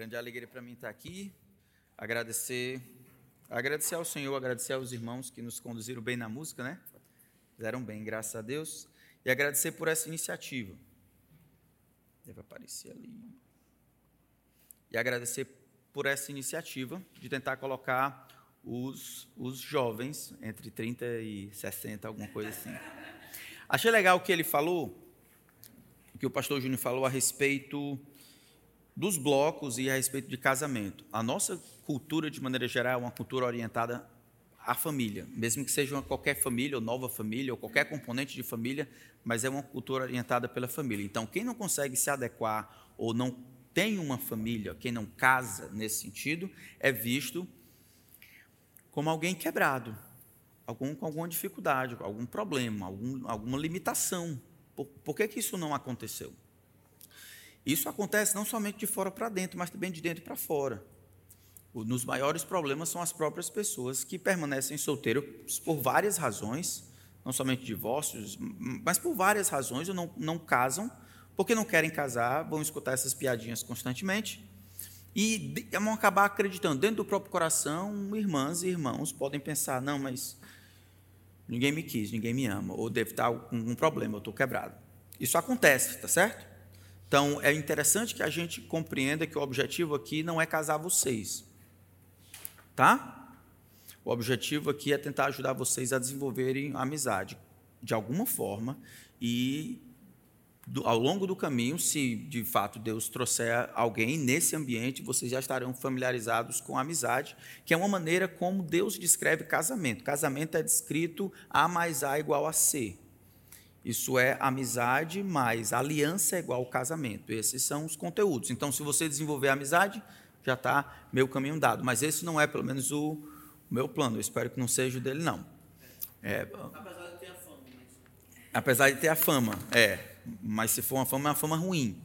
Grande alegria para mim estar aqui. Agradecer, agradecer ao Senhor, agradecer aos irmãos que nos conduziram bem na música, né? Fizeram bem, graças a Deus. E agradecer por essa iniciativa. Deve aparecer ali. E agradecer por essa iniciativa de tentar colocar os, os jovens entre 30 e 60, alguma coisa assim. Achei legal o que ele falou, que o pastor Júnior falou a respeito dos blocos e a respeito de casamento. A nossa cultura, de maneira geral, é uma cultura orientada à família, mesmo que seja uma qualquer família, ou nova família, ou qualquer componente de família, mas é uma cultura orientada pela família. Então, quem não consegue se adequar ou não tem uma família, quem não casa nesse sentido, é visto como alguém quebrado, algum, com alguma dificuldade, algum problema, algum, alguma limitação. Por, por que, que isso não aconteceu? Isso acontece não somente de fora para dentro, mas também de dentro para fora. Nos maiores problemas são as próprias pessoas que permanecem solteiros por várias razões, não somente divórcios, mas por várias razões, ou não, não casam, porque não querem casar, vão escutar essas piadinhas constantemente, e vão acabar acreditando, dentro do próprio coração, irmãs e irmãos podem pensar: não, mas ninguém me quis, ninguém me ama, ou deve estar com um problema, eu estou quebrado. Isso acontece, tá certo? Então, é interessante que a gente compreenda que o objetivo aqui não é casar vocês. Tá? O objetivo aqui é tentar ajudar vocês a desenvolverem amizade de alguma forma e ao longo do caminho, se de fato Deus trouxer alguém nesse ambiente, vocês já estarão familiarizados com a amizade, que é uma maneira como Deus descreve casamento. Casamento é descrito A mais A igual a C. Isso é amizade mais aliança é igual ao casamento. Esses são os conteúdos. Então, se você desenvolver a amizade, já está meu caminho dado. Mas esse não é, pelo menos, o, o meu plano. Eu espero que não seja o dele, não. É, apesar de ter a fama. Mas... Apesar de ter a fama, é. Mas se for uma fama, é uma fama ruim.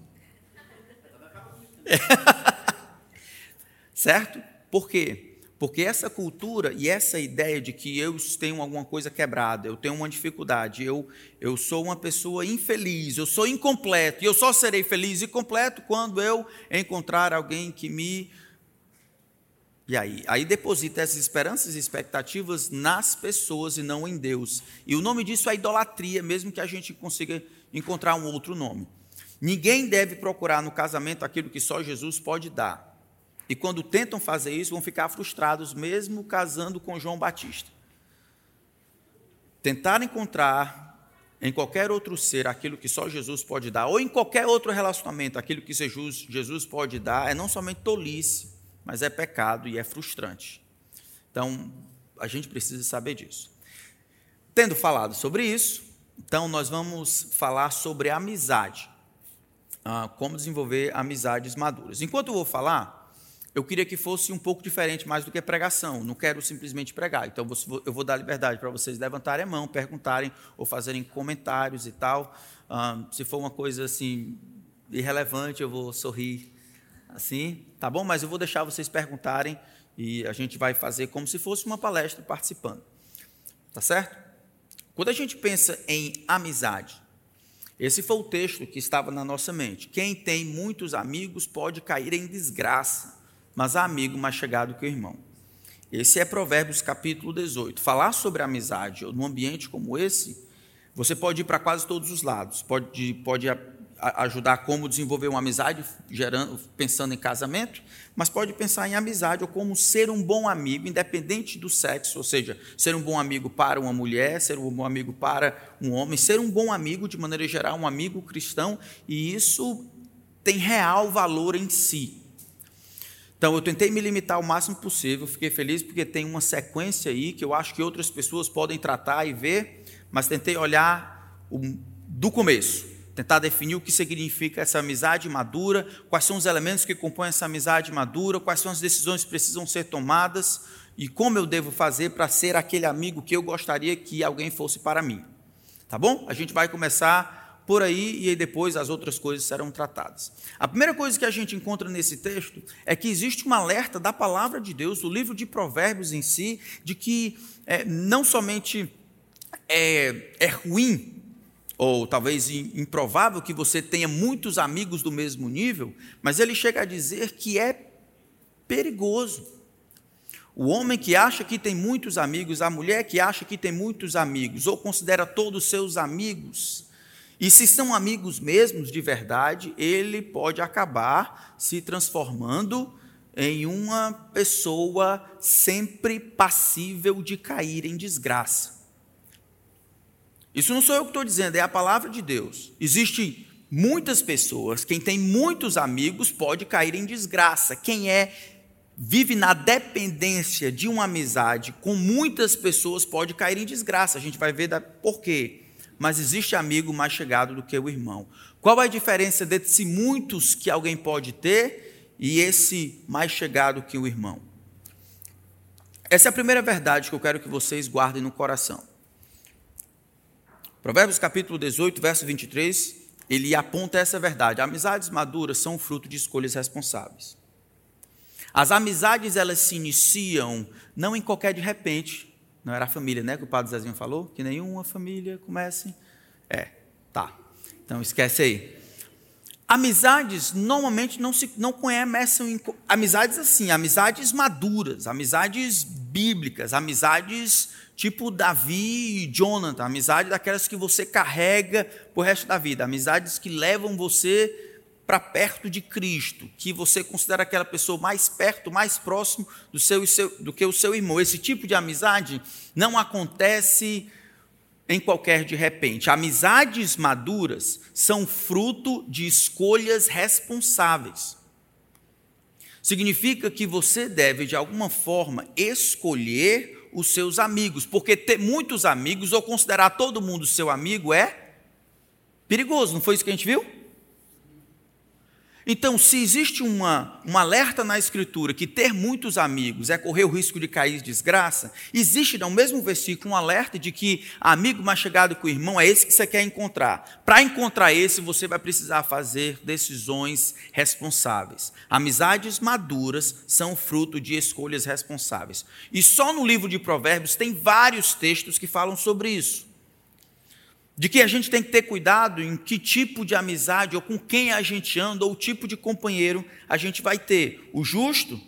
certo? Por quê? Porque essa cultura e essa ideia de que eu tenho alguma coisa quebrada, eu tenho uma dificuldade, eu, eu sou uma pessoa infeliz, eu sou incompleto, e eu só serei feliz e completo quando eu encontrar alguém que me. E aí? Aí deposita essas esperanças e expectativas nas pessoas e não em Deus. E o nome disso é idolatria, mesmo que a gente consiga encontrar um outro nome. Ninguém deve procurar no casamento aquilo que só Jesus pode dar. E quando tentam fazer isso, vão ficar frustrados, mesmo casando com João Batista. Tentar encontrar em qualquer outro ser aquilo que só Jesus pode dar, ou em qualquer outro relacionamento aquilo que Jesus, Jesus pode dar, é não somente tolice, mas é pecado e é frustrante. Então, a gente precisa saber disso. Tendo falado sobre isso, então nós vamos falar sobre amizade. Ah, como desenvolver amizades maduras. Enquanto eu vou falar, eu queria que fosse um pouco diferente mais do que pregação. Não quero simplesmente pregar. Então eu vou dar liberdade para vocês levantarem a mão, perguntarem ou fazerem comentários e tal. se for uma coisa assim irrelevante, eu vou sorrir assim, tá bom? Mas eu vou deixar vocês perguntarem e a gente vai fazer como se fosse uma palestra participando. Tá certo? Quando a gente pensa em amizade, esse foi o texto que estava na nossa mente. Quem tem muitos amigos pode cair em desgraça mas há amigo mais chegado que o irmão. Esse é Provérbios capítulo 18. Falar sobre amizade num ambiente como esse, você pode ir para quase todos os lados. Pode, pode ajudar como desenvolver uma amizade, gerando, pensando em casamento, mas pode pensar em amizade ou como ser um bom amigo, independente do sexo, ou seja, ser um bom amigo para uma mulher, ser um bom amigo para um homem, ser um bom amigo, de maneira geral, um amigo cristão, e isso tem real valor em si. Então eu tentei me limitar o máximo possível, fiquei feliz porque tem uma sequência aí que eu acho que outras pessoas podem tratar e ver, mas tentei olhar do começo, tentar definir o que significa essa amizade madura, quais são os elementos que compõem essa amizade madura, quais são as decisões que precisam ser tomadas e como eu devo fazer para ser aquele amigo que eu gostaria que alguém fosse para mim. Tá bom? A gente vai começar por aí e aí depois as outras coisas serão tratadas. A primeira coisa que a gente encontra nesse texto é que existe um alerta da palavra de Deus, do livro de Provérbios em si, de que é, não somente é, é ruim ou talvez improvável que você tenha muitos amigos do mesmo nível, mas ele chega a dizer que é perigoso. O homem que acha que tem muitos amigos, a mulher que acha que tem muitos amigos, ou considera todos seus amigos, e se são amigos mesmos de verdade, ele pode acabar se transformando em uma pessoa sempre passível de cair em desgraça. Isso não sou eu que estou dizendo, é a palavra de Deus. Existem muitas pessoas, quem tem muitos amigos pode cair em desgraça. Quem é vive na dependência de uma amizade com muitas pessoas pode cair em desgraça. A gente vai ver da, por quê. Mas existe amigo mais chegado do que o irmão. Qual a diferença desses muitos que alguém pode ter e esse mais chegado que o irmão? Essa é a primeira verdade que eu quero que vocês guardem no coração. Provérbios capítulo 18, verso 23, ele aponta essa verdade. Amizades maduras são fruto de escolhas responsáveis. As amizades, elas se iniciam não em qualquer de repente. Não era a família, né, que o padre Zezinho falou? Que nenhuma família comece. É, tá. Então esquece aí. Amizades normalmente não se não começam em amizades assim, amizades maduras, amizades bíblicas, amizades tipo Davi e Jonathan, amizade daquelas que você carrega o resto da vida, amizades que levam você para perto de Cristo, que você considera aquela pessoa mais perto, mais próximo do, seu, do que o seu irmão. Esse tipo de amizade não acontece em qualquer de repente. Amizades maduras são fruto de escolhas responsáveis. Significa que você deve, de alguma forma, escolher os seus amigos, porque ter muitos amigos ou considerar todo mundo seu amigo é perigoso, não foi isso que a gente viu? Então, se existe uma, um alerta na Escritura que ter muitos amigos é correr o risco de cair em desgraça, existe no mesmo versículo um alerta de que amigo mais chegado que o irmão é esse que você quer encontrar. Para encontrar esse, você vai precisar fazer decisões responsáveis. Amizades maduras são fruto de escolhas responsáveis. E só no livro de Provérbios tem vários textos que falam sobre isso de que a gente tem que ter cuidado em que tipo de amizade ou com quem a gente anda ou o tipo de companheiro a gente vai ter. O justo,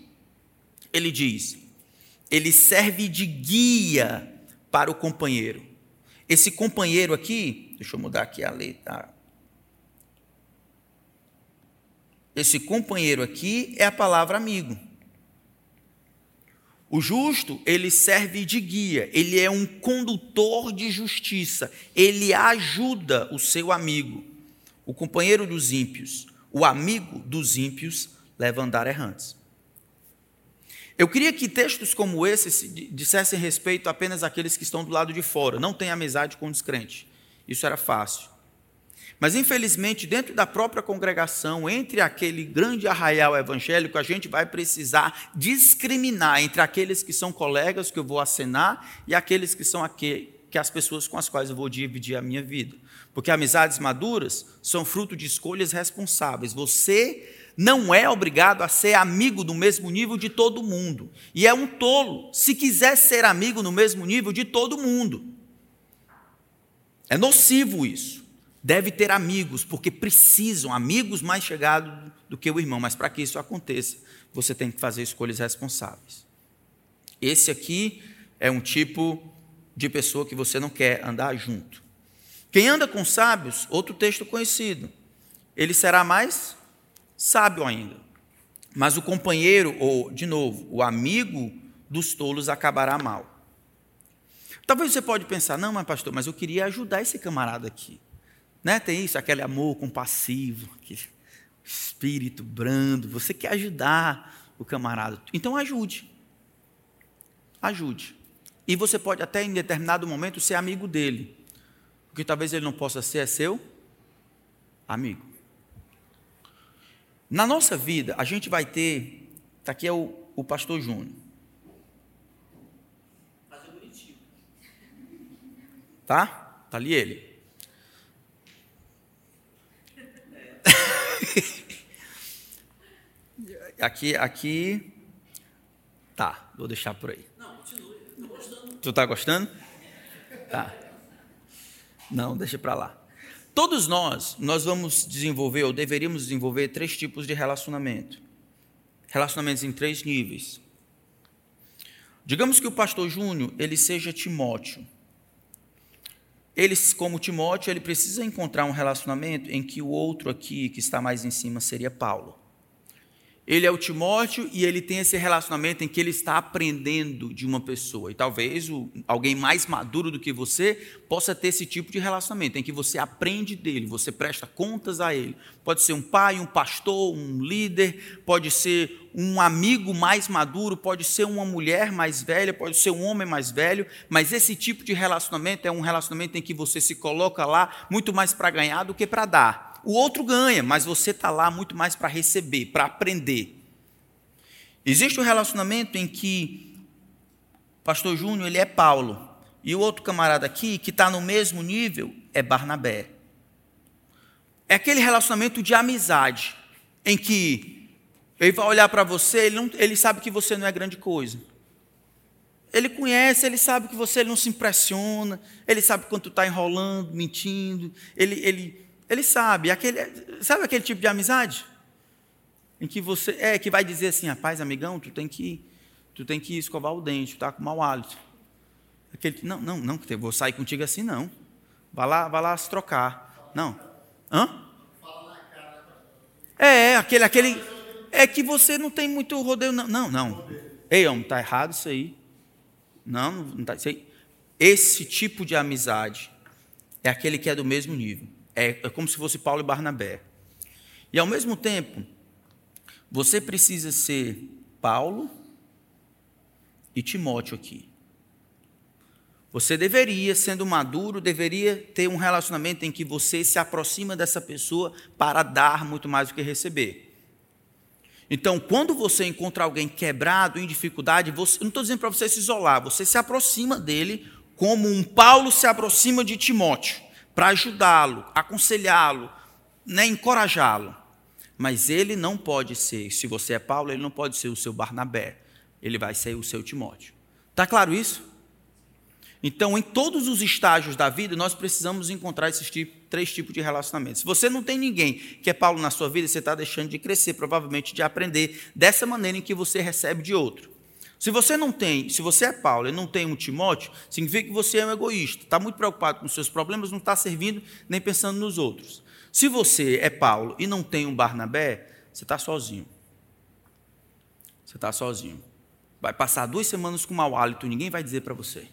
ele diz, ele serve de guia para o companheiro. Esse companheiro aqui, deixa eu mudar aqui a letra. Esse companheiro aqui é a palavra amigo. O justo, ele serve de guia, ele é um condutor de justiça, ele ajuda o seu amigo. O companheiro dos ímpios, o amigo dos ímpios, leva a andar errantes. Eu queria que textos como esse dissessem respeito apenas àqueles que estão do lado de fora, não tem amizade com o descrente. Isso era fácil. Mas, infelizmente, dentro da própria congregação, entre aquele grande arraial evangélico, a gente vai precisar discriminar entre aqueles que são colegas que eu vou acenar e aqueles que são aqui, que as pessoas com as quais eu vou dividir a minha vida. Porque amizades maduras são fruto de escolhas responsáveis. Você não é obrigado a ser amigo do mesmo nível de todo mundo. E é um tolo se quiser ser amigo no mesmo nível de todo mundo. É nocivo isso deve ter amigos, porque precisam, amigos mais chegados do que o irmão. Mas para que isso aconteça, você tem que fazer escolhas responsáveis. Esse aqui é um tipo de pessoa que você não quer andar junto. Quem anda com sábios, outro texto conhecido, ele será mais sábio ainda. Mas o companheiro, ou, de novo, o amigo dos tolos acabará mal. Talvez você pode pensar, não, mas pastor, mas eu queria ajudar esse camarada aqui. Né? Tem isso, aquele amor compassivo, aquele espírito brando. Você quer ajudar o camarada. Então ajude. Ajude. E você pode até em determinado momento ser amigo dele. O que talvez ele não possa ser é seu amigo. Na nossa vida, a gente vai ter. Está aqui é o, o pastor Júnior. Tá? Está ali ele. Aqui, aqui. Tá, vou deixar por aí. Não, continue. Estou gostando. Tu tá gostando? Tá. Não, deixa para lá. Todos nós, nós vamos desenvolver ou deveríamos desenvolver três tipos de relacionamento. Relacionamentos em três níveis. Digamos que o pastor Júnior, ele seja Timóteo. Ele, como Timóteo, ele precisa encontrar um relacionamento em que o outro aqui, que está mais em cima, seria Paulo. Ele é o Timóteo e ele tem esse relacionamento em que ele está aprendendo de uma pessoa. E talvez o, alguém mais maduro do que você possa ter esse tipo de relacionamento, em que você aprende dele, você presta contas a ele. Pode ser um pai, um pastor, um líder, pode ser um amigo mais maduro, pode ser uma mulher mais velha, pode ser um homem mais velho, mas esse tipo de relacionamento é um relacionamento em que você se coloca lá muito mais para ganhar do que para dar. O outro ganha, mas você está lá muito mais para receber, para aprender. Existe um relacionamento em que o pastor Júnior ele é Paulo, e o outro camarada aqui, que está no mesmo nível, é Barnabé. É aquele relacionamento de amizade, em que ele vai olhar para você, ele, não, ele sabe que você não é grande coisa. Ele conhece, ele sabe que você não se impressiona, ele sabe quando está enrolando, mentindo, ele, ele, ele sabe, aquele, sabe aquele tipo de amizade? Em que você é que vai dizer assim, rapaz, amigão, tu tem que tu tem que escovar o dente, tu tá com mau hálito. Aquele, não, não, não, vou sair contigo assim não. Vai lá, vai lá se trocar. Não. Hã? É, aquele, aquele é que você não tem muito rodeio não, não, não. Ei, homem, tá errado isso aí. Não, não tá isso aí. Esse tipo de amizade é aquele que é do mesmo nível. É, é como se fosse Paulo e Barnabé. E ao mesmo tempo, você precisa ser Paulo e Timóteo aqui. Você deveria, sendo maduro, deveria ter um relacionamento em que você se aproxima dessa pessoa para dar muito mais do que receber. Então, quando você encontra alguém quebrado, em dificuldade, você, não estou dizendo para você se isolar, você se aproxima dele como um Paulo se aproxima de Timóteo para ajudá-lo, aconselhá-lo, né, encorajá-lo. Mas ele não pode ser, se você é Paulo, ele não pode ser o seu Barnabé, ele vai ser o seu Timóteo. Está claro isso? Então, em todos os estágios da vida, nós precisamos encontrar esses três tipos de relacionamentos. Se você não tem ninguém que é Paulo na sua vida, você está deixando de crescer, provavelmente de aprender dessa maneira em que você recebe de outro. Se você não tem, se você é Paulo e não tem um Timóteo, significa que você é um egoísta, está muito preocupado com seus problemas, não está servindo nem pensando nos outros. Se você é Paulo e não tem um Barnabé, você está sozinho. Você está sozinho. Vai passar duas semanas com mau hálito, ninguém vai dizer para você.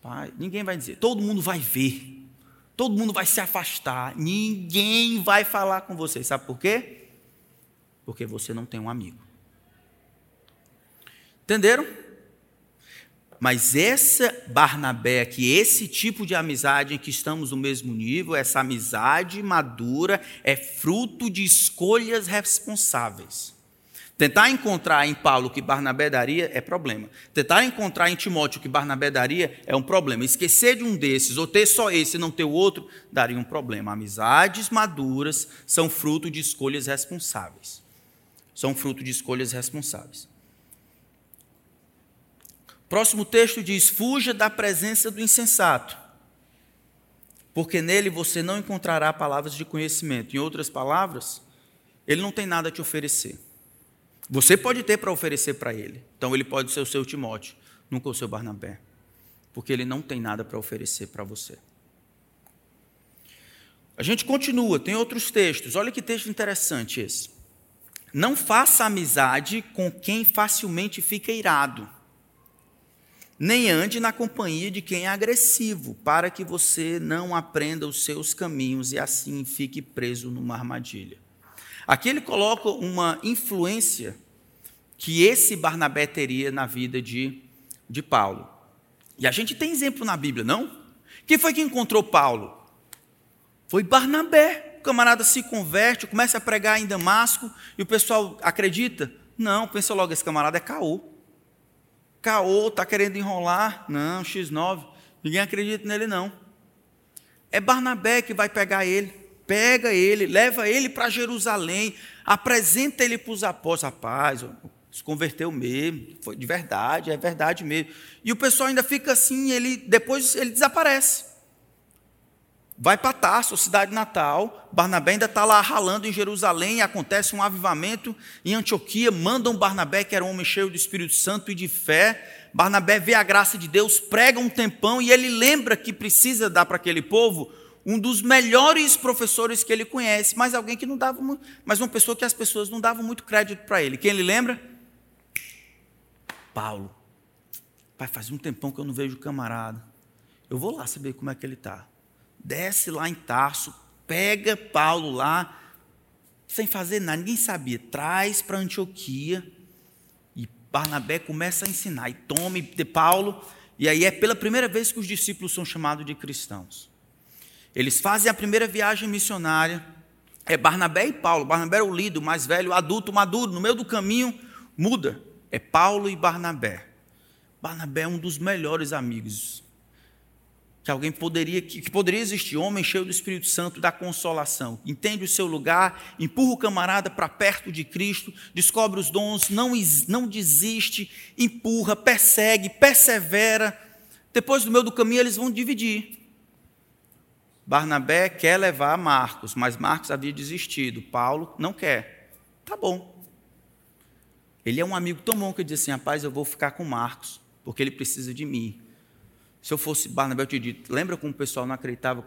Pai, ninguém vai dizer. Todo mundo vai ver. Todo mundo vai se afastar. Ninguém vai falar com você. Sabe por quê? Porque você não tem um amigo. Entenderam? Mas essa Barnabé aqui, esse tipo de amizade em que estamos no mesmo nível, essa amizade madura, é fruto de escolhas responsáveis. Tentar encontrar em Paulo o que Barnabé daria é problema. Tentar encontrar em Timóteo o que Barnabé daria é um problema. Esquecer de um desses, ou ter só esse e não ter o outro, daria um problema. Amizades maduras são fruto de escolhas responsáveis. São fruto de escolhas responsáveis. Próximo texto diz: Fuja da presença do insensato, porque nele você não encontrará palavras de conhecimento. Em outras palavras, ele não tem nada a te oferecer. Você pode ter para oferecer para ele. Então ele pode ser o seu Timóteo, nunca o seu Barnabé, porque ele não tem nada para oferecer para você. A gente continua, tem outros textos. Olha que texto interessante esse. Não faça amizade com quem facilmente fica irado nem ande na companhia de quem é agressivo, para que você não aprenda os seus caminhos e assim fique preso numa armadilha. Aqui ele coloca uma influência que esse Barnabé teria na vida de, de Paulo. E a gente tem exemplo na Bíblia, não? Quem foi que encontrou Paulo? Foi Barnabé. O camarada se converte, começa a pregar em Damasco e o pessoal acredita? Não, pensa logo, esse camarada é caô. Caô, está querendo enrolar. Não, X9. Ninguém acredita nele, não. É Barnabé que vai pegar ele. Pega ele, leva ele para Jerusalém, apresenta ele para os apóstolos. Rapaz, se converteu mesmo, foi de verdade, é verdade mesmo. E o pessoal ainda fica assim, ele depois ele desaparece. Vai para Tarso, cidade natal. Barnabé ainda está lá ralando em Jerusalém. Acontece um avivamento em Antioquia. Mandam Barnabé, que era um homem cheio do Espírito Santo e de fé. Barnabé vê a graça de Deus, prega um tempão e ele lembra que precisa dar para aquele povo um dos melhores professores que ele conhece, mas alguém que não dava mas uma pessoa que as pessoas não davam muito crédito para ele. Quem ele lembra? Paulo. Pai, faz um tempão que eu não vejo o camarada. Eu vou lá saber como é que ele está desce lá em Tarso, pega Paulo lá, sem fazer nada, ninguém sabia, traz para Antioquia, e Barnabé começa a ensinar, e tome de Paulo, e aí é pela primeira vez que os discípulos são chamados de cristãos. Eles fazem a primeira viagem missionária, é Barnabé e Paulo, Barnabé é o líder, o mais velho, o adulto, maduro, no meio do caminho, muda, é Paulo e Barnabé. Barnabé é um dos melhores amigos que alguém poderia, que, poderia existir, homem cheio do Espírito Santo da consolação, entende o seu lugar, empurra o camarada para perto de Cristo, descobre os dons, não, não desiste, empurra, persegue, persevera. Depois do meio do caminho eles vão dividir. Barnabé quer levar Marcos, mas Marcos havia desistido. Paulo não quer. Tá bom. Ele é um amigo tão bom que diz assim: rapaz, eu vou ficar com Marcos, porque ele precisa de mim. Se eu fosse Barnabé, eu te dito, lembra como o pessoal não acreditava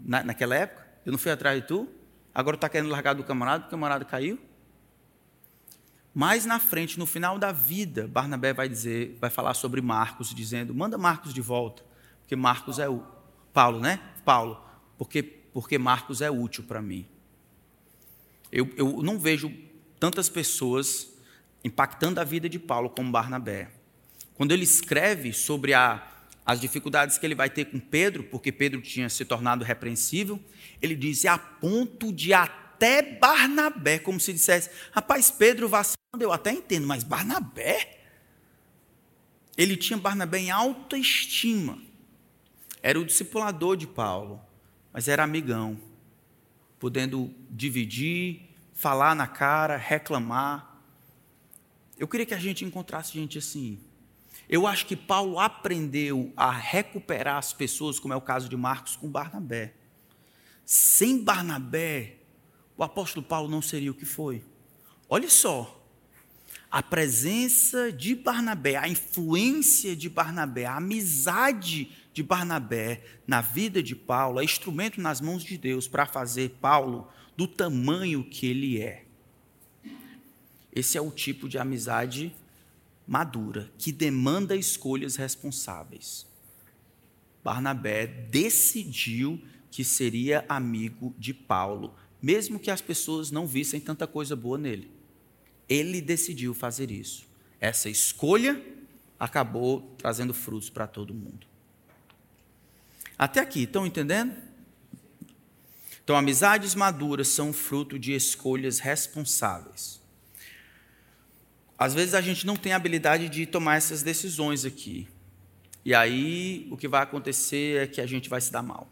na, naquela época? Eu não fui atrás de tu? Agora está querendo largar do camarada, o camarada caiu? Mais na frente, no final da vida, Barnabé vai dizer, vai falar sobre Marcos, dizendo: manda Marcos de volta, porque Marcos é o Paulo, né? Paulo, porque porque Marcos é útil para mim. Eu, eu não vejo tantas pessoas impactando a vida de Paulo como Barnabé. Quando ele escreve sobre a as dificuldades que ele vai ter com Pedro, porque Pedro tinha se tornado repreensível, ele diz, a ponto de até Barnabé, como se dissesse, rapaz, Pedro vacilando, eu até entendo, mas Barnabé? Ele tinha Barnabé em alta estima, era o discipulador de Paulo, mas era amigão, podendo dividir, falar na cara, reclamar. Eu queria que a gente encontrasse gente assim, eu acho que Paulo aprendeu a recuperar as pessoas, como é o caso de Marcos com Barnabé. Sem Barnabé, o apóstolo Paulo não seria o que foi. Olha só, a presença de Barnabé, a influência de Barnabé, a amizade de Barnabé na vida de Paulo é instrumento nas mãos de Deus para fazer Paulo do tamanho que ele é. Esse é o tipo de amizade madura, que demanda escolhas responsáveis. Barnabé decidiu que seria amigo de Paulo, mesmo que as pessoas não vissem tanta coisa boa nele. Ele decidiu fazer isso. Essa escolha acabou trazendo frutos para todo mundo. Até aqui, estão entendendo? Então, amizades maduras são fruto de escolhas responsáveis. Às vezes a gente não tem a habilidade de tomar essas decisões aqui. E aí o que vai acontecer é que a gente vai se dar mal.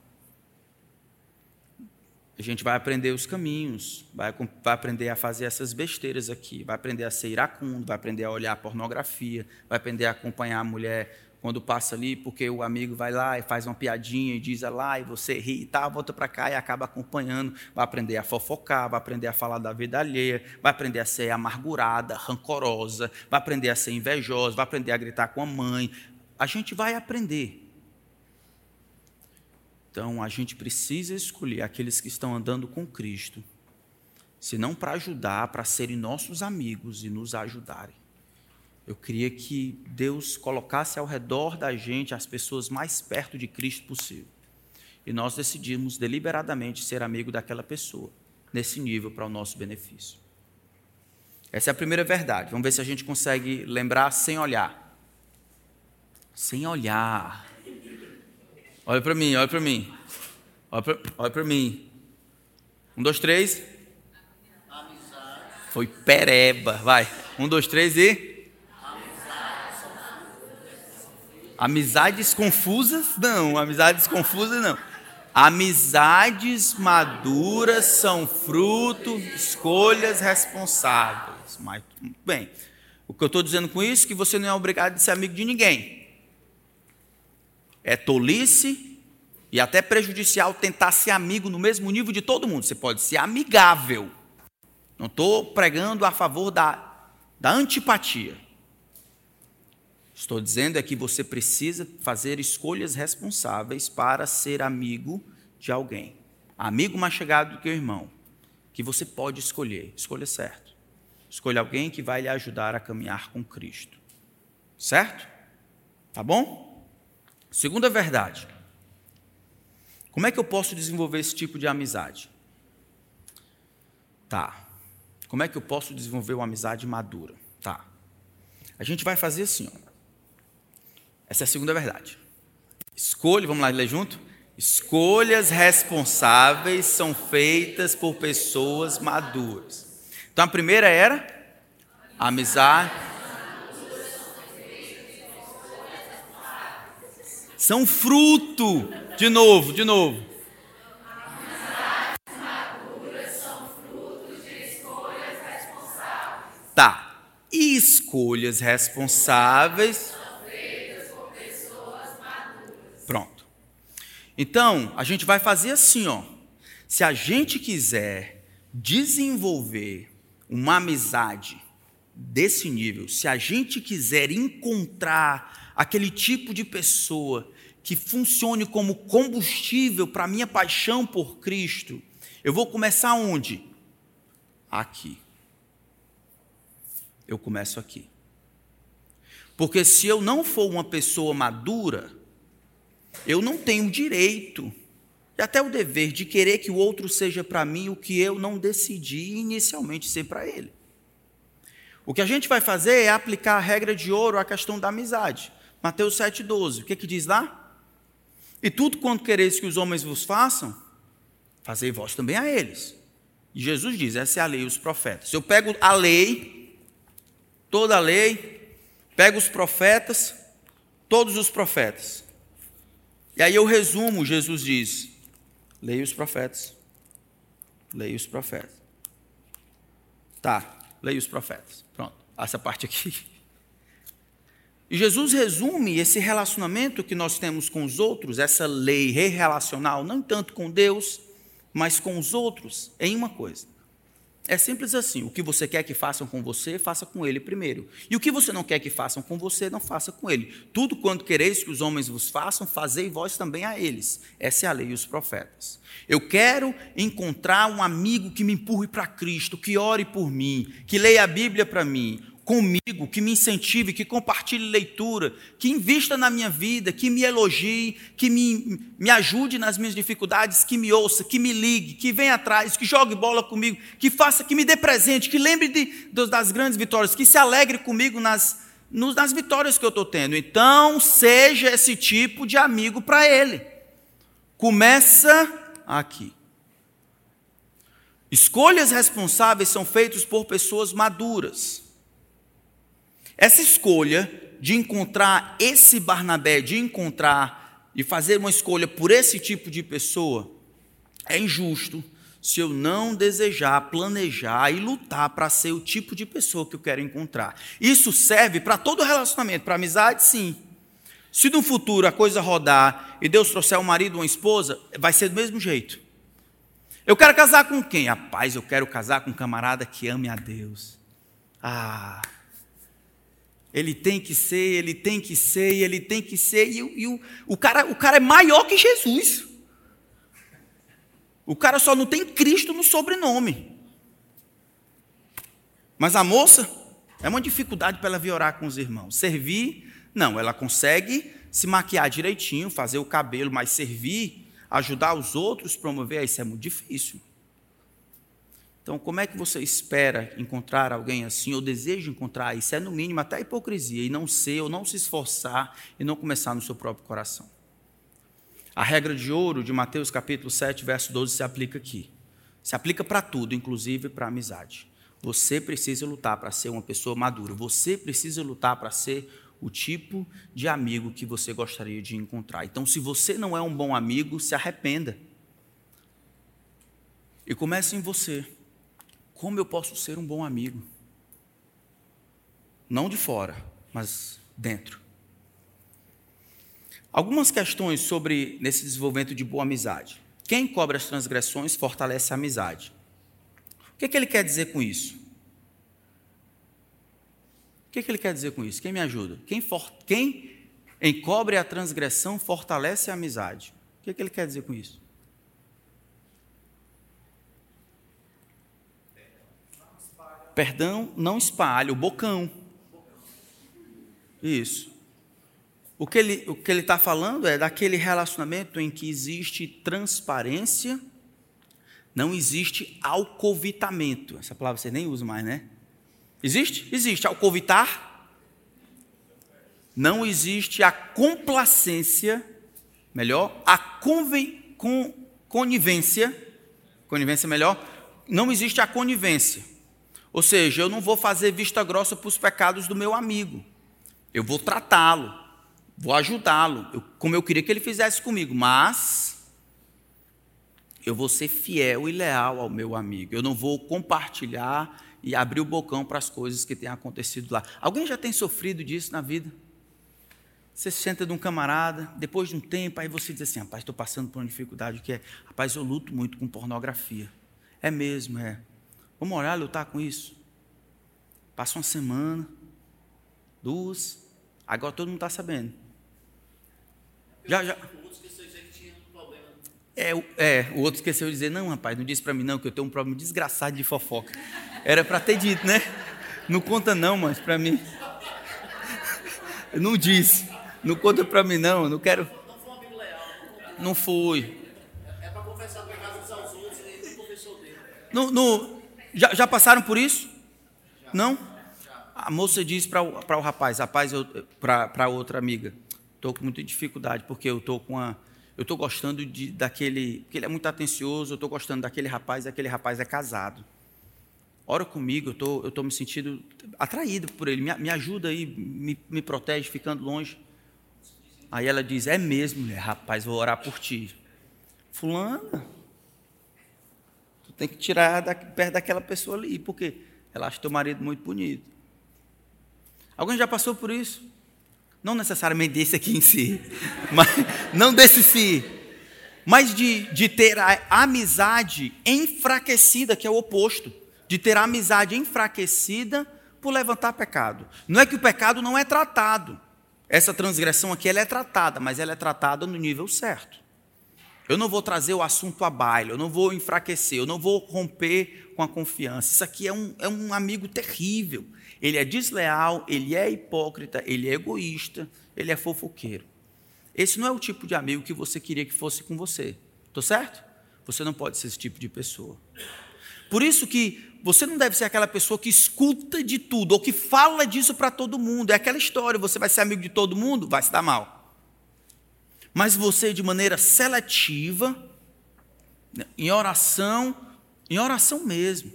A gente vai aprender os caminhos, vai, vai, aprender a fazer essas besteiras aqui, vai aprender a ser iracundo, vai aprender a olhar pornografia, vai aprender a acompanhar a mulher quando passa ali, porque o amigo vai lá e faz uma piadinha e diz lá, e você ri e tal, volta para cá e acaba acompanhando, vai aprender a fofocar, vai aprender a falar da vida alheia, vai aprender a ser amargurada, rancorosa, vai aprender a ser invejosa, vai aprender a gritar com a mãe. A gente vai aprender. Então, a gente precisa escolher aqueles que estão andando com Cristo, se não para ajudar, para serem nossos amigos e nos ajudarem. Eu queria que Deus colocasse ao redor da gente as pessoas mais perto de Cristo possível. E nós decidimos deliberadamente ser amigo daquela pessoa, nesse nível, para o nosso benefício. Essa é a primeira verdade. Vamos ver se a gente consegue lembrar sem olhar. Sem olhar. Olha para mim, olha para mim. Olha para mim. Um, dois, três. Foi pereba. Vai. Um, dois, três e. Amizades confusas? Não, amizades confusas não. Amizades maduras são fruto de escolhas responsáveis. Mas, bem, o que eu estou dizendo com isso é que você não é obrigado a ser amigo de ninguém. É tolice e até prejudicial tentar ser amigo no mesmo nível de todo mundo. Você pode ser amigável. Não estou pregando a favor da, da antipatia. Estou dizendo é que você precisa fazer escolhas responsáveis para ser amigo de alguém. Amigo mais chegado do que o irmão. Que você pode escolher. Escolha certo. Escolha alguém que vai lhe ajudar a caminhar com Cristo. Certo? Tá bom? Segunda verdade. Como é que eu posso desenvolver esse tipo de amizade? Tá. Como é que eu posso desenvolver uma amizade madura? Tá. A gente vai fazer assim, ó. Essa é a segunda verdade. Escolha, vamos lá ler junto? Escolhas responsáveis são feitas por pessoas maduras. Então a primeira era amizade. São fruto. De novo, de novo. Tá. E escolhas responsáveis Então, a gente vai fazer assim, ó. Se a gente quiser desenvolver uma amizade desse nível, se a gente quiser encontrar aquele tipo de pessoa que funcione como combustível para a minha paixão por Cristo, eu vou começar onde? Aqui. Eu começo aqui. Porque se eu não for uma pessoa madura, eu não tenho o direito e até o dever de querer que o outro seja para mim o que eu não decidi inicialmente ser para ele. O que a gente vai fazer é aplicar a regra de ouro à questão da amizade. Mateus 7,12. O que, é que diz lá? E tudo quanto quereis que os homens vos façam, fazei vós também a eles. E Jesus diz: essa é a lei e os profetas. Eu pego a lei, toda a lei, pego os profetas, todos os profetas, e aí eu resumo, Jesus diz: leia os profetas. Leia os profetas. Tá, leia os profetas. Pronto, essa parte aqui. E Jesus resume esse relacionamento que nós temos com os outros, essa lei relacional, não tanto com Deus, mas com os outros, em uma coisa: é simples assim. O que você quer que façam com você, faça com ele primeiro. E o que você não quer que façam com você, não faça com ele. Tudo quanto quereis que os homens vos façam, fazei vós também a eles. Essa é a lei e os profetas. Eu quero encontrar um amigo que me empurre para Cristo, que ore por mim, que leia a Bíblia para mim, comigo, que me incentive, que compartilhe leitura, que invista na minha vida, que me elogie, que me, me ajude nas minhas dificuldades, que me ouça, que me ligue, que venha atrás, que jogue bola comigo, que faça, que me dê presente, que lembre de, das grandes vitórias, que se alegre comigo nas, nas vitórias que eu estou tendo. Então, seja esse tipo de amigo para ele. Começa aqui. Escolhas responsáveis são feitas por pessoas maduras. Essa escolha de encontrar esse Barnabé, de encontrar e fazer uma escolha por esse tipo de pessoa, é injusto se eu não desejar, planejar e lutar para ser o tipo de pessoa que eu quero encontrar. Isso serve para todo relacionamento, para amizade, sim. Se no futuro a coisa rodar e Deus trouxer um marido ou uma esposa, vai ser do mesmo jeito. Eu quero casar com quem? Rapaz, eu quero casar com um camarada que ame a Deus. Ah, ele tem que ser, ele tem que ser, ele tem que ser, e, e o, o, cara, o cara é maior que Jesus. O cara só não tem Cristo no sobrenome. Mas a moça, é uma dificuldade para ela vir orar com os irmãos. Servir, não, ela consegue se maquiar direitinho, fazer o cabelo, mas servir, ajudar os outros, promover, isso é muito difícil. Então, como é que você espera encontrar alguém assim, ou deseja encontrar? Isso é, no mínimo, até hipocrisia, e não ser, ou não se esforçar, e não começar no seu próprio coração. A regra de ouro de Mateus capítulo 7, verso 12, se aplica aqui. Se aplica para tudo, inclusive para a amizade. Você precisa lutar para ser uma pessoa madura. Você precisa lutar para ser o tipo de amigo que você gostaria de encontrar. Então, se você não é um bom amigo, se arrependa. E comece em você. Como eu posso ser um bom amigo? Não de fora, mas dentro. Algumas questões sobre nesse desenvolvimento de boa amizade. Quem cobre as transgressões fortalece a amizade. O que, é que ele quer dizer com isso? O que, é que ele quer dizer com isso? Quem me ajuda? Quem, for, quem encobre a transgressão fortalece a amizade. O que, é que ele quer dizer com isso? Perdão não espalha, o bocão. Isso. O que ele está falando é daquele relacionamento em que existe transparência, não existe alcovitamento. Essa palavra você nem usa mais, né? Existe? Existe. Alcovitar. Não existe a complacência, melhor, a conven, con, conivência. Conivência melhor. Não existe a conivência. Ou seja, eu não vou fazer vista grossa para os pecados do meu amigo. Eu vou tratá-lo, vou ajudá-lo, como eu queria que ele fizesse comigo, mas eu vou ser fiel e leal ao meu amigo. Eu não vou compartilhar e abrir o bocão para as coisas que têm acontecido lá. Alguém já tem sofrido disso na vida? Você se senta de um camarada, depois de um tempo, aí você diz assim: rapaz, estou passando por uma dificuldade que é, rapaz, eu luto muito com pornografia. É mesmo, é. Vamos orar, lutar com isso. Passa uma semana, duas, agora todo mundo está sabendo. Já, já. É, é, o outro esqueceu de dizer, não, rapaz, não disse para mim não, que eu tenho um problema desgraçado de fofoca. Era para ter dito, né? Não conta não, mas para mim. Não disse. Não conta para mim não, não quero. Não foi um amigo leal. Não fui. É para confessar pecados aos outros e não confessou dele. No, no, já, já passaram por isso? Não? A moça disse para o, rapaz, rapaz, para a outra amiga, estou com muita dificuldade, porque eu estou com a. Eu estou gostando de, daquele. Porque ele é muito atencioso, eu estou gostando daquele rapaz, aquele rapaz é casado. Ora comigo, eu tô, estou tô me sentindo atraído por ele, me, me ajuda aí, me, me protege ficando longe. Aí ela diz: É mesmo, rapaz, vou orar por ti. Fulana, tem que tirar da, perto daquela pessoa ali, porque ela acha teu marido muito bonito. Alguém já passou por isso? Não necessariamente desse aqui em si, mas, não desse si, mas de, de ter a amizade enfraquecida, que é o oposto, de ter a amizade enfraquecida por levantar pecado. Não é que o pecado não é tratado. Essa transgressão aqui ela é tratada, mas ela é tratada no nível certo. Eu não vou trazer o assunto a baile, eu não vou enfraquecer, eu não vou romper com a confiança. Isso aqui é um, é um amigo terrível. Ele é desleal, ele é hipócrita, ele é egoísta, ele é fofoqueiro. Esse não é o tipo de amigo que você queria que fosse com você. Estou certo? Você não pode ser esse tipo de pessoa. Por isso que você não deve ser aquela pessoa que escuta de tudo ou que fala disso para todo mundo. É aquela história, você vai ser amigo de todo mundo, vai se dar mal mas você de maneira seletiva, em oração, em oração mesmo.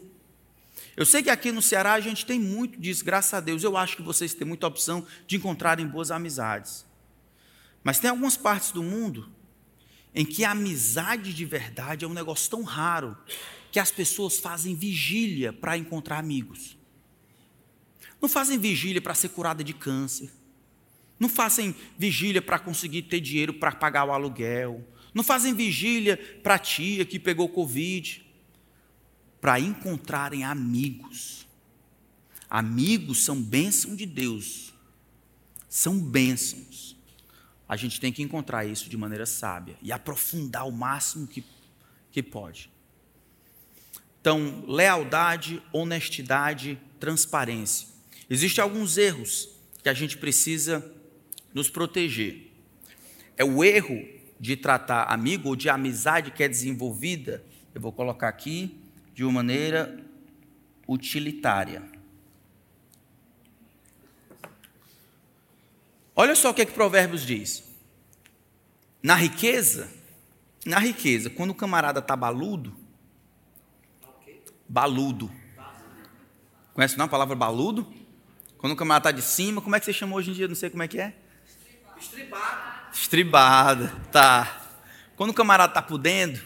Eu sei que aqui no Ceará a gente tem muito disso, graças a Deus. Eu acho que vocês têm muita opção de encontrarem boas amizades. Mas tem algumas partes do mundo em que a amizade de verdade é um negócio tão raro que as pessoas fazem vigília para encontrar amigos. Não fazem vigília para ser curada de câncer. Não fazem vigília para conseguir ter dinheiro para pagar o aluguel. Não fazem vigília para a tia que pegou Covid. Para encontrarem amigos. Amigos são bênção de Deus. São bênçãos. A gente tem que encontrar isso de maneira sábia e aprofundar o máximo que, que pode. Então, lealdade, honestidade, transparência. Existem alguns erros que a gente precisa nos proteger. É o erro de tratar amigo ou de amizade que é desenvolvida, eu vou colocar aqui, de uma maneira utilitária. Olha só o que, é que Provérbios diz. Na riqueza, na riqueza, quando o camarada está baludo, baludo. Conhece não a palavra baludo? Quando o camarada está de cima, como é que você chama hoje em dia? Não sei como é que é. Estribada. Estribada, tá. Quando o camarada está podendo.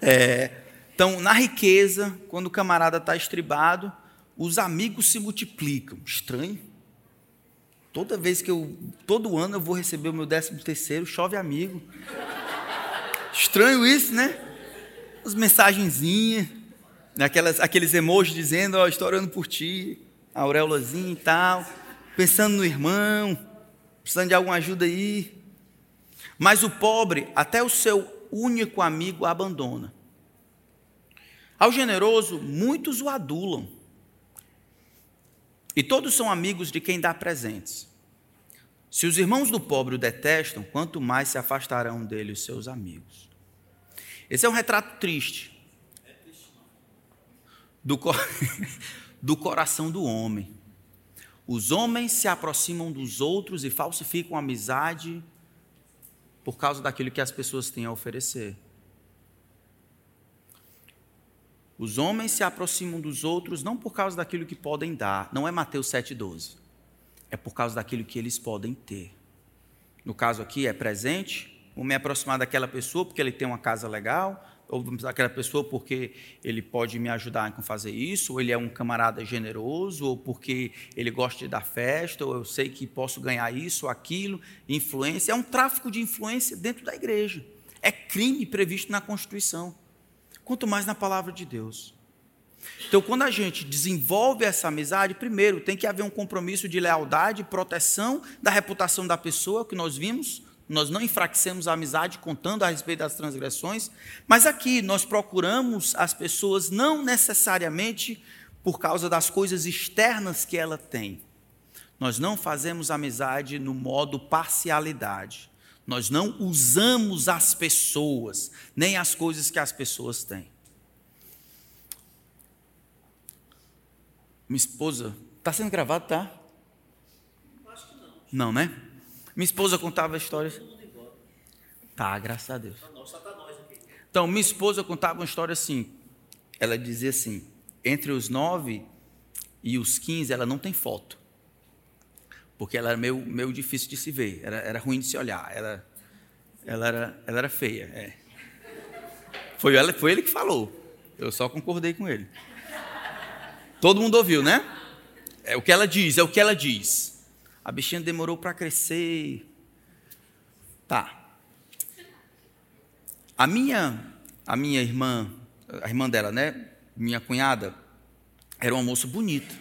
É, então, na riqueza, quando o camarada está estribado, os amigos se multiplicam. Estranho. Toda vez que eu. Todo ano eu vou receber o meu décimo terceiro, chove amigo. Estranho isso, né? As mensagenzinhas, aquelas, aqueles emojis dizendo, ó, oh, estou orando por ti, auréolazinha e tal, pensando no irmão, precisando de alguma ajuda aí. Mas o pobre, até o seu único amigo abandona. Ao generoso, muitos o adulam. E todos são amigos de quem dá presentes. Se os irmãos do pobre o detestam, quanto mais se afastarão dele os seus amigos. Esse é um retrato triste do, cor... do coração do homem. Os homens se aproximam dos outros e falsificam a amizade por causa daquilo que as pessoas têm a oferecer. Os homens se aproximam dos outros não por causa daquilo que podem dar, não é Mateus 7,12. É por causa daquilo que eles podem ter. No caso aqui é presente, vou me aproximar daquela pessoa porque ele tem uma casa legal, ou daquela pessoa porque ele pode me ajudar a fazer isso, ou ele é um camarada generoso, ou porque ele gosta de dar festa, ou eu sei que posso ganhar isso ou aquilo, influência. É um tráfico de influência dentro da igreja. É crime previsto na Constituição quanto mais na palavra de Deus. Então, quando a gente desenvolve essa amizade, primeiro tem que haver um compromisso de lealdade proteção da reputação da pessoa, que nós vimos, nós não enfraquecemos a amizade contando a respeito das transgressões, mas aqui nós procuramos as pessoas não necessariamente por causa das coisas externas que ela tem. Nós não fazemos amizade no modo parcialidade. Nós não usamos as pessoas, nem as coisas que as pessoas têm. Minha esposa. Está sendo gravado, tá? Acho que não. Não, né? Minha esposa contava histórias. Tá, graças a Deus. Então, minha esposa contava uma história assim. Ela dizia assim: entre os nove e os quinze, ela não tem foto porque ela era meio, meio difícil de se ver, era, era ruim de se olhar, ela, ela, era, ela era feia. É. Foi, ela, foi ele que falou, eu só concordei com ele. Todo mundo ouviu, né? É o que ela diz, é o que ela diz. A bichinha demorou para crescer. Tá. A minha, a minha irmã, a irmã dela, né? Minha cunhada, era uma moça bonita.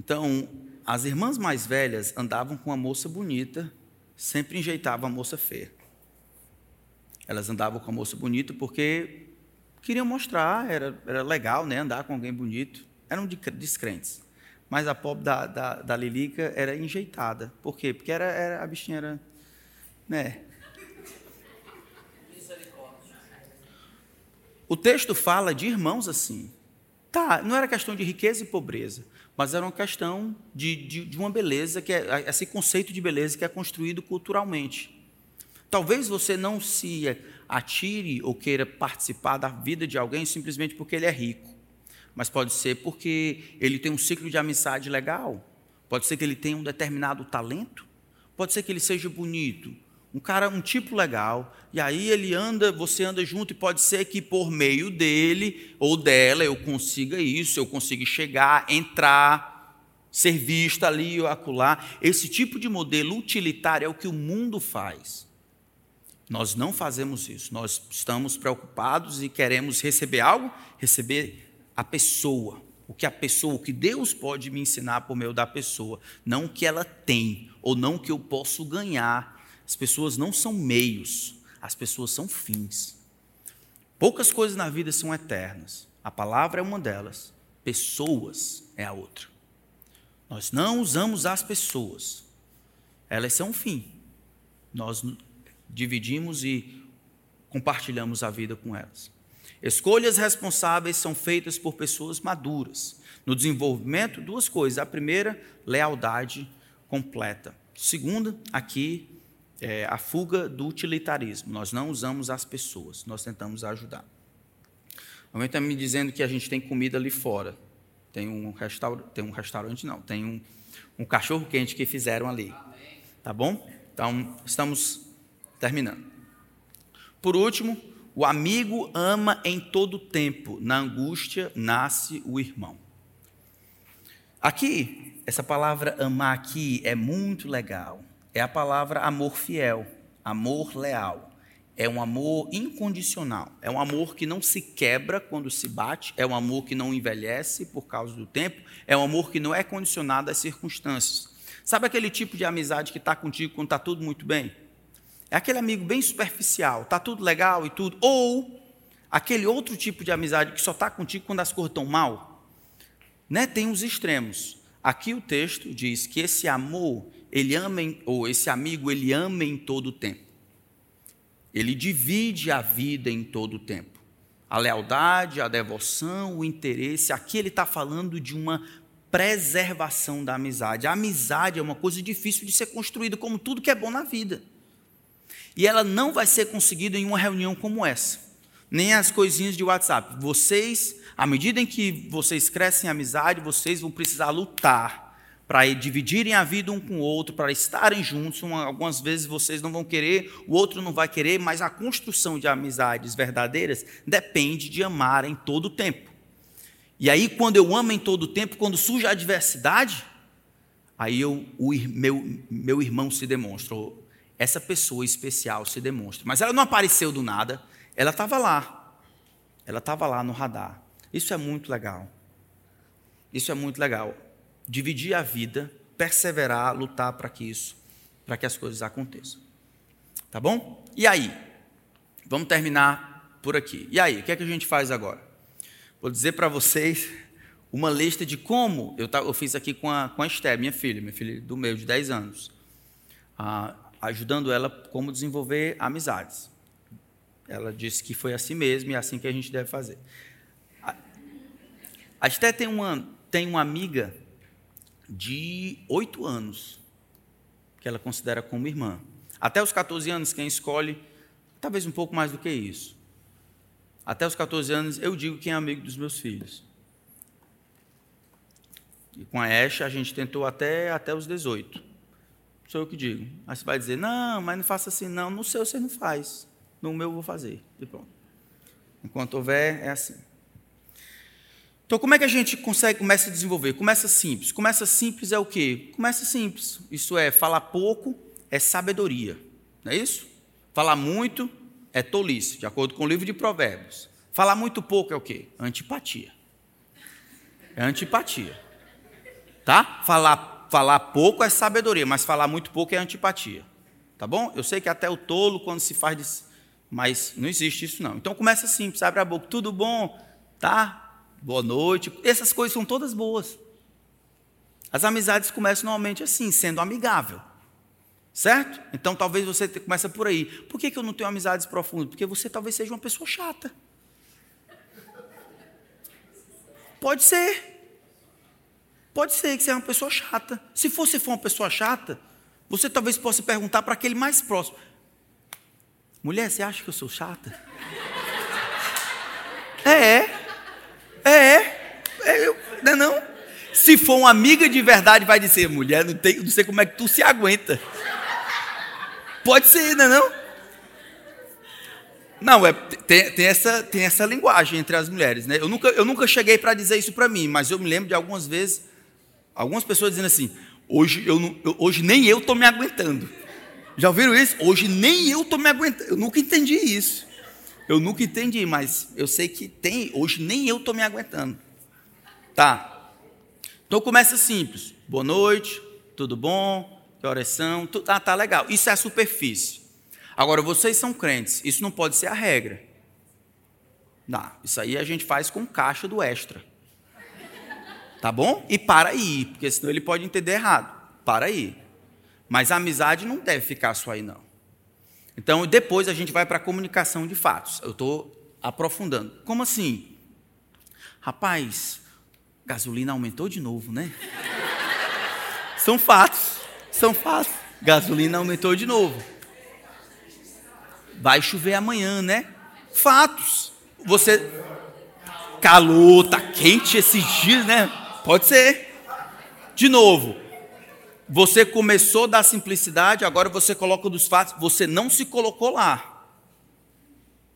Então, as irmãs mais velhas andavam com uma moça bonita, sempre enjeitavam a moça feia. Elas andavam com a moça bonita porque queriam mostrar, era, era legal né, andar com alguém bonito. Eram descrentes. Mas a pobre da, da, da Lilica era enjeitada. Por quê? Porque era, era, a bichinha era. Né? O texto fala de irmãos assim. Tá, não era questão de riqueza e pobreza mas era uma questão de, de, de uma beleza, que é esse conceito de beleza que é construído culturalmente. Talvez você não se atire ou queira participar da vida de alguém simplesmente porque ele é rico, mas pode ser porque ele tem um ciclo de amizade legal, pode ser que ele tenha um determinado talento, pode ser que ele seja bonito, um cara, um tipo legal, e aí ele anda, você anda junto, e pode ser que por meio dele ou dela eu consiga isso, eu consiga chegar, entrar, ser visto ali ou acolá. Esse tipo de modelo utilitário é o que o mundo faz. Nós não fazemos isso, nós estamos preocupados e queremos receber algo, receber a pessoa, o que a pessoa, o que Deus pode me ensinar por meio da pessoa, não o que ela tem, ou não o que eu posso ganhar as pessoas não são meios, as pessoas são fins. Poucas coisas na vida são eternas. A palavra é uma delas, pessoas é a outra. Nós não usamos as pessoas, elas são um fim. Nós dividimos e compartilhamos a vida com elas. Escolhas responsáveis são feitas por pessoas maduras. No desenvolvimento, duas coisas. A primeira, lealdade completa. Segunda, aqui, é, a fuga do utilitarismo. Nós não usamos as pessoas, nós tentamos ajudar. Alguém está me dizendo que a gente tem comida ali fora. Tem um restaurante, tem um restaurante não, tem um, um cachorro quente que fizeram ali. Tá bom? Então, estamos terminando. Por último, o amigo ama em todo tempo, na angústia nasce o irmão. Aqui, essa palavra amar aqui é muito legal. É a palavra amor fiel, amor leal. É um amor incondicional. É um amor que não se quebra quando se bate. É um amor que não envelhece por causa do tempo. É um amor que não é condicionado às circunstâncias. Sabe aquele tipo de amizade que está contigo quando está tudo muito bem? É aquele amigo bem superficial, está tudo legal e tudo. Ou aquele outro tipo de amizade que só está contigo quando as coisas estão mal. Né? Tem os extremos. Aqui o texto diz que esse amor, ele ama, em, ou esse amigo, ele ama em todo o tempo. Ele divide a vida em todo o tempo. A lealdade, a devoção, o interesse. Aqui ele está falando de uma preservação da amizade. A amizade é uma coisa difícil de ser construída, como tudo que é bom na vida. E ela não vai ser conseguida em uma reunião como essa, nem as coisinhas de WhatsApp. Vocês, à medida em que vocês crescem em amizade, vocês vão precisar lutar para dividirem a vida um com o outro, para estarem juntos. Uma, algumas vezes vocês não vão querer, o outro não vai querer, mas a construção de amizades verdadeiras depende de amar em todo o tempo. E aí, quando eu amo em todo o tempo, quando surge a adversidade, aí eu, o meu, meu irmão se demonstra, essa pessoa especial se demonstra. Mas ela não apareceu do nada, ela estava lá. Ela estava lá no radar. Isso é muito legal. Isso é muito legal dividir a vida, perseverar, lutar para que isso, para que as coisas aconteçam. Tá bom? E aí? Vamos terminar por aqui. E aí, o que é que a gente faz agora? Vou dizer para vocês uma lista de como eu, eu fiz aqui com a, com a Esther, minha filha, minha filha do meio de 10 anos, ah, ajudando ela como desenvolver amizades. Ela disse que foi assim mesmo e é assim que a gente deve fazer. A, Esther tem uma, tem uma amiga de oito anos, que ela considera como irmã. Até os 14 anos, quem escolhe, talvez um pouco mais do que isso. Até os 14 anos, eu digo quem é amigo dos meus filhos. E com a Esha, a gente tentou até, até os 18. Sou eu que digo. Aí você vai dizer, não, mas não faça assim, não. No seu você não faz. No meu eu vou fazer. E pronto. Enquanto houver, é assim. Então, como é que a gente consegue começa a desenvolver? Começa simples. Começa simples é o quê? Começa simples. Isso é falar pouco é sabedoria. Não é isso? Falar muito é tolice, de acordo com o livro de Provérbios. Falar muito pouco é o quê? Antipatia. É antipatia. Tá? Falar, falar pouco é sabedoria, mas falar muito pouco é antipatia. Tá bom? Eu sei que até o tolo, quando se faz. Mas não existe isso, não. Então começa simples, abre a boca. Tudo bom? Tá? boa noite. Essas coisas são todas boas. As amizades começam normalmente assim, sendo amigável. Certo? Então talvez você comece por aí. Por que, que eu não tenho amizades profundas? Porque você talvez seja uma pessoa chata. Pode ser. Pode ser que você é uma pessoa chata. Se você for uma pessoa chata, você talvez possa perguntar para aquele mais próximo: Mulher, você acha que eu sou chata? é, é. É, é eu, não é não? Se for uma amiga de verdade, vai dizer, mulher, não, tem, não sei como é que tu se aguenta. Pode ser, não é não? Não, é, tem, tem, essa, tem essa linguagem entre as mulheres. Né? Eu, nunca, eu nunca cheguei para dizer isso para mim, mas eu me lembro de algumas vezes, algumas pessoas dizendo assim, hoje, eu, não, eu hoje nem eu estou me aguentando. Já ouviram isso? Hoje nem eu estou me aguentando. Eu nunca entendi isso. Eu nunca entendi, mas eu sei que tem. Hoje nem eu estou me aguentando. Tá. Então começa simples. Boa noite, tudo bom? Que horas são? Ah, tá legal. Isso é a superfície. Agora, vocês são crentes. Isso não pode ser a regra. Não, isso aí a gente faz com caixa do extra. Tá bom? E para aí, porque senão ele pode entender errado. Para aí. Mas a amizade não deve ficar só aí, não. Então, depois a gente vai para a comunicação de fatos. Eu estou aprofundando. Como assim? Rapaz, gasolina aumentou de novo, né? São fatos. São fatos. Gasolina aumentou de novo. Vai chover amanhã, né? Fatos. Você. Calor, tá quente esses dias, né? Pode ser. De novo, você começou da simplicidade, agora você coloca dos fatos, você não se colocou lá.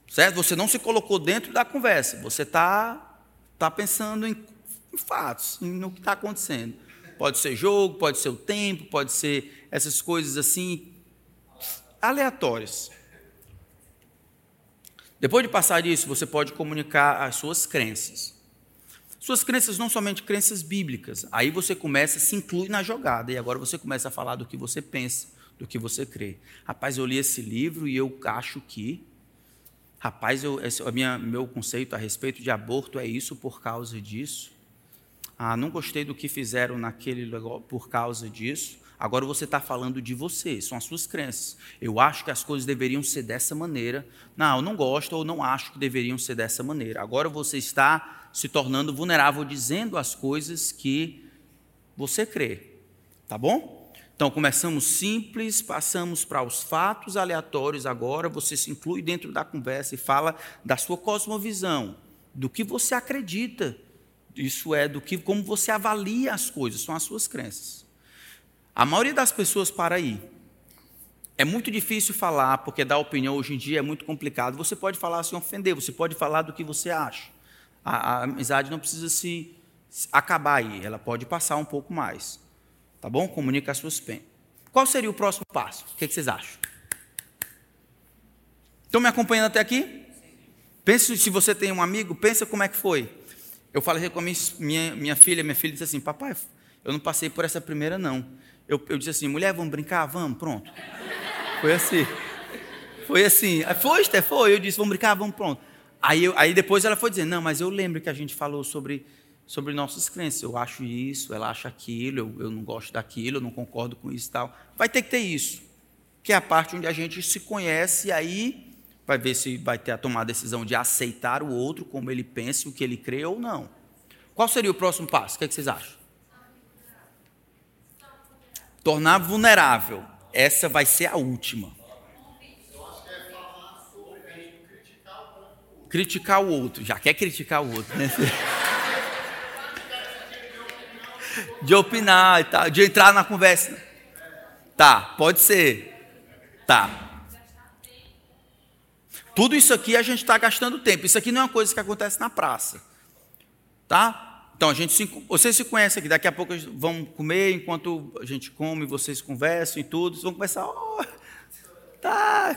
Certo? Você não se colocou dentro da conversa. Você está tá pensando em, em fatos, no que está acontecendo. Pode ser jogo, pode ser o tempo, pode ser essas coisas assim aleatórias. Depois de passar disso, você pode comunicar as suas crenças. Suas crenças não somente crenças bíblicas. Aí você começa, se inclui na jogada e agora você começa a falar do que você pensa, do que você crê. Rapaz, eu li esse livro e eu acho que Rapaz, eu, esse, minha, meu conceito a respeito de aborto é isso por causa disso. Ah, não gostei do que fizeram naquele por causa disso. Agora você está falando de você, são as suas crenças. Eu acho que as coisas deveriam ser dessa maneira. Não, eu não gosto ou não acho que deveriam ser dessa maneira. Agora você está se tornando vulnerável dizendo as coisas que você crê. Tá bom? Então, começamos simples, passamos para os fatos aleatórios agora, você se inclui dentro da conversa e fala da sua cosmovisão, do que você acredita. Isso é do que como você avalia as coisas, são as suas crenças. A maioria das pessoas para aí. É muito difícil falar, porque dar opinião hoje em dia é muito complicado. Você pode falar sem ofender, você pode falar do que você acha. A, a amizade não precisa se, acabar aí, ela pode passar um pouco mais. Tá bom? Comunica as suas penas. Qual seria o próximo passo? O que, é que vocês acham? Estão me acompanhando até aqui? Pense se você tem um amigo, pensa como é que foi. Eu falei com a minha, minha, minha filha, minha filha disse assim, papai, eu não passei por essa primeira não. Eu, eu disse assim, mulher, vamos brincar? Vamos, pronto. Foi assim. Foi assim. Foi, Esther, foi. Eu disse, vamos brincar? Vamos, pronto. Aí, eu, aí depois ela foi dizendo, não, mas eu lembro que a gente falou sobre, sobre nossas crenças. Eu acho isso, ela acha aquilo, eu, eu não gosto daquilo, eu não concordo com isso e tal. Vai ter que ter isso. Que é a parte onde a gente se conhece e aí vai ver se vai ter a tomar a decisão de aceitar o outro como ele pensa, o que ele crê ou não. Qual seria o próximo passo? O que, é que vocês acham? tornar vulnerável. Essa vai ser a última. Criticar o outro. Já quer criticar o outro, né? De opinar e tal, de entrar na conversa. Tá, pode ser. Tá. Tudo isso aqui a gente está gastando tempo. Isso aqui não é uma coisa que acontece na praça. Tá? Então, a gente se, vocês se conhecem aqui, daqui a pouco vão comer, enquanto a gente come, vocês conversam e tudo, vocês vão começar, oh, tá,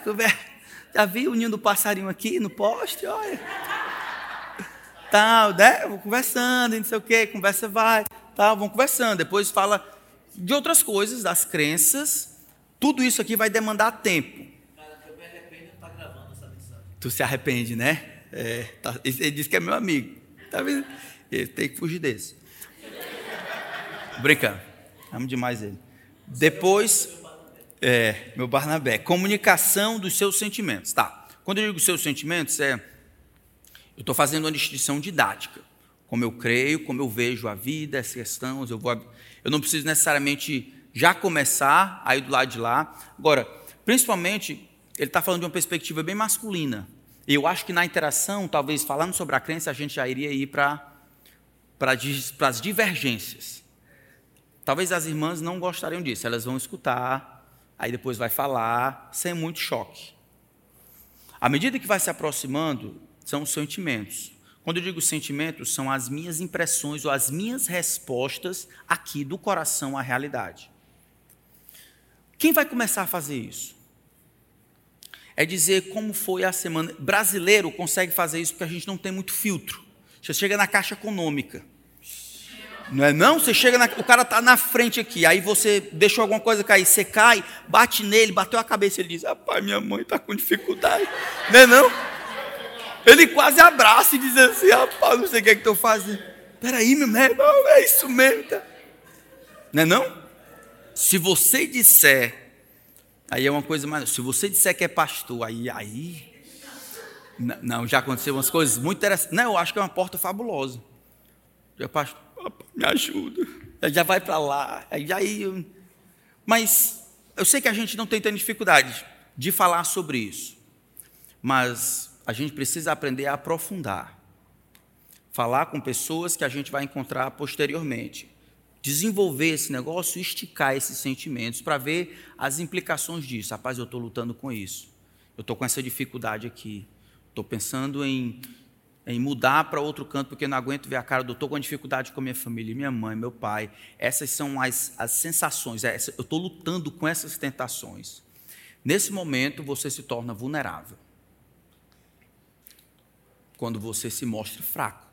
já vi o ninho do passarinho aqui no poste, olha. Tal, né? Vou conversando, não sei o quê, conversa vai, tal, vão conversando, depois fala de outras coisas, das crenças, tudo isso aqui vai demandar tempo. Cara, eu me arrependo de estar gravando essa mensagem. Tu se arrepende, né? É, tá, ele disse que é meu amigo, tá vendo? Ele tem que fugir desse. Brincando. Amo demais ele. Depois, é, meu Barnabé, comunicação dos seus sentimentos. Tá. Quando eu digo seus sentimentos, é. Eu estou fazendo uma distinção didática. Como eu creio, como eu vejo a vida, as questões, eu vou. Eu não preciso necessariamente já começar aí do lado de lá. Agora, principalmente, ele está falando de uma perspectiva bem masculina. Eu acho que na interação, talvez falando sobre a crença, a gente já iria ir para para as divergências. Talvez as irmãs não gostariam disso, elas vão escutar, aí depois vai falar, sem muito choque. À medida que vai se aproximando, são os sentimentos. Quando eu digo sentimentos, são as minhas impressões ou as minhas respostas aqui do coração à realidade. Quem vai começar a fazer isso? É dizer como foi a semana. Brasileiro consegue fazer isso porque a gente não tem muito filtro. Você chega na caixa econômica. Não é não? Você chega, na, o cara está na frente aqui, aí você deixou alguma coisa cair, você cai, bate nele, bateu a cabeça, ele diz, rapaz, minha mãe está com dificuldade. Não é não? Ele quase abraça e diz assim, rapaz, não sei o que é que estou fazendo. Peraí, meu irmão, não, é isso mesmo. Tá? Não é não? Se você disser, aí é uma coisa mais, se você disser que é pastor, aí, aí, não, já aconteceu umas coisas muito interessantes. Não, eu acho que é uma porta fabulosa. Já, pastor, me ajuda. Já vai para lá. Aí, mas eu sei que a gente não tem tanta dificuldade de falar sobre isso. Mas a gente precisa aprender a aprofundar. Falar com pessoas que a gente vai encontrar posteriormente. Desenvolver esse negócio, esticar esses sentimentos para ver as implicações disso. Rapaz, eu estou lutando com isso. Eu estou com essa dificuldade aqui. Estou pensando em em mudar para outro canto porque não aguento ver a cara do estou com dificuldade com a minha família, minha mãe, meu pai. Essas são as, as sensações, é, eu estou lutando com essas tentações. Nesse momento você se torna vulnerável. Quando você se mostra fraco.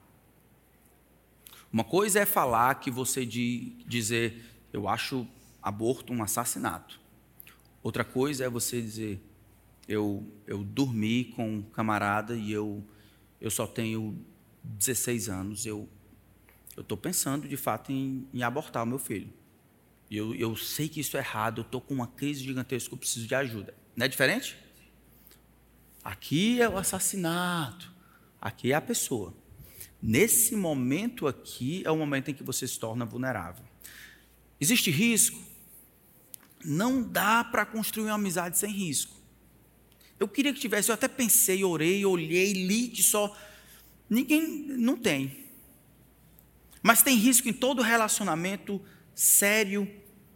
Uma coisa é falar que você de, dizer, eu acho aborto um assassinato. Outra coisa é você dizer, eu, eu dormi com um camarada e eu eu só tenho 16 anos, eu estou pensando de fato em, em, abortar o meu filho. Eu, eu sei que isso é errado, eu estou com uma crise gigantesca, eu preciso de ajuda. Não é diferente? Aqui é o assassinato, aqui é a pessoa. Nesse momento aqui é o momento em que você se torna vulnerável. Existe risco? Não dá para construir uma amizade sem risco. Eu queria que tivesse, eu até pensei, orei, olhei, li que só. Ninguém. Não tem. Mas tem risco em todo relacionamento sério,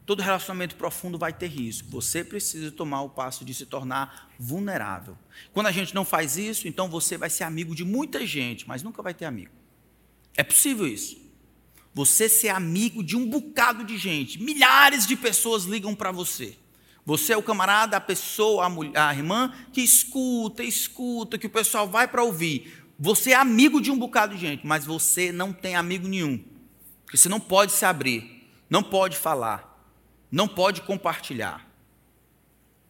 todo relacionamento profundo vai ter risco. Você precisa tomar o passo de se tornar vulnerável. Quando a gente não faz isso, então você vai ser amigo de muita gente, mas nunca vai ter amigo. É possível isso. Você ser amigo de um bocado de gente, milhares de pessoas ligam para você. Você é o camarada, a pessoa, a, mulher, a irmã que escuta, escuta, que o pessoal vai para ouvir. Você é amigo de um bocado de gente, mas você não tem amigo nenhum. Porque você não pode se abrir, não pode falar, não pode compartilhar.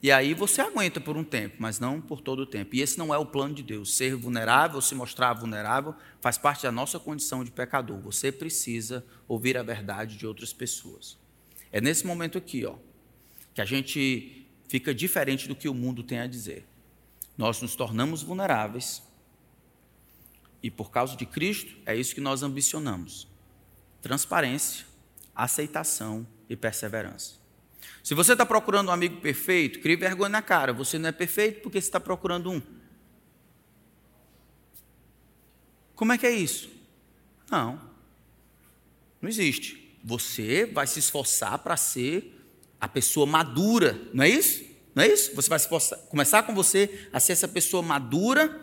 E aí você aguenta por um tempo, mas não por todo o tempo. E esse não é o plano de Deus. Ser vulnerável, se mostrar vulnerável, faz parte da nossa condição de pecador. Você precisa ouvir a verdade de outras pessoas. É nesse momento aqui, ó, que a gente fica diferente do que o mundo tem a dizer. Nós nos tornamos vulneráveis e por causa de Cristo é isso que nós ambicionamos: transparência, aceitação e perseverança. Se você está procurando um amigo perfeito, crie vergonha na cara. Você não é perfeito porque você está procurando um. Como é que é isso? Não. Não existe. Você vai se esforçar para ser a pessoa madura, não é isso? Não é isso? Você vai começar com você a ser essa pessoa madura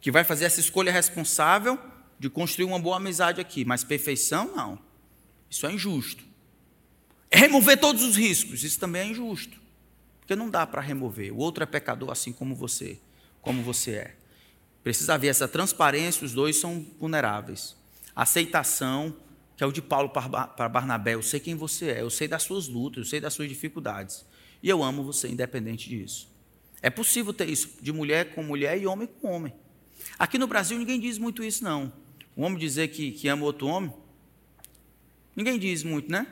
que vai fazer essa escolha responsável de construir uma boa amizade aqui, mas perfeição não. Isso é injusto. Remover todos os riscos, isso também é injusto. Porque não dá para remover. O outro é pecador assim como você, como você é. Precisa haver essa transparência, os dois são vulneráveis. Aceitação que é o de Paulo para Barnabé. Eu sei quem você é, eu sei das suas lutas, eu sei das suas dificuldades. E eu amo você independente disso. É possível ter isso de mulher com mulher e homem com homem. Aqui no Brasil ninguém diz muito isso, não. Um homem dizer que, que ama outro homem, ninguém diz muito, né?